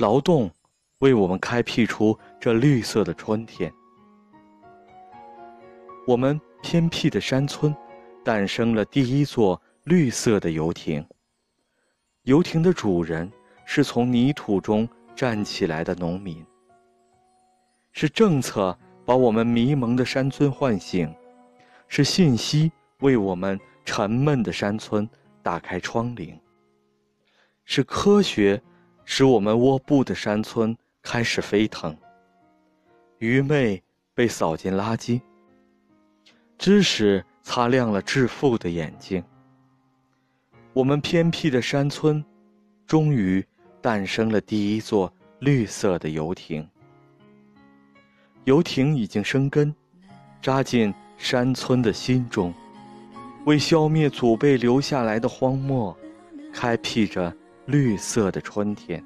劳动为我们开辟出这绿色的春天。我们偏僻的山村，诞生了第一座绿色的游艇。游艇的主人是从泥土中站起来的农民。是政策把我们迷蒙的山村唤醒，是信息为我们沉闷的山村打开窗棂。是科学使我们窝布的山村开始飞腾。愚昧被扫进垃圾，知识擦亮了致富的眼睛。我们偏僻的山村，终于诞生了第一座绿色的游艇。游艇已经生根，扎进山村的心中，为消灭祖辈留下来的荒漠，开辟着绿色的春天。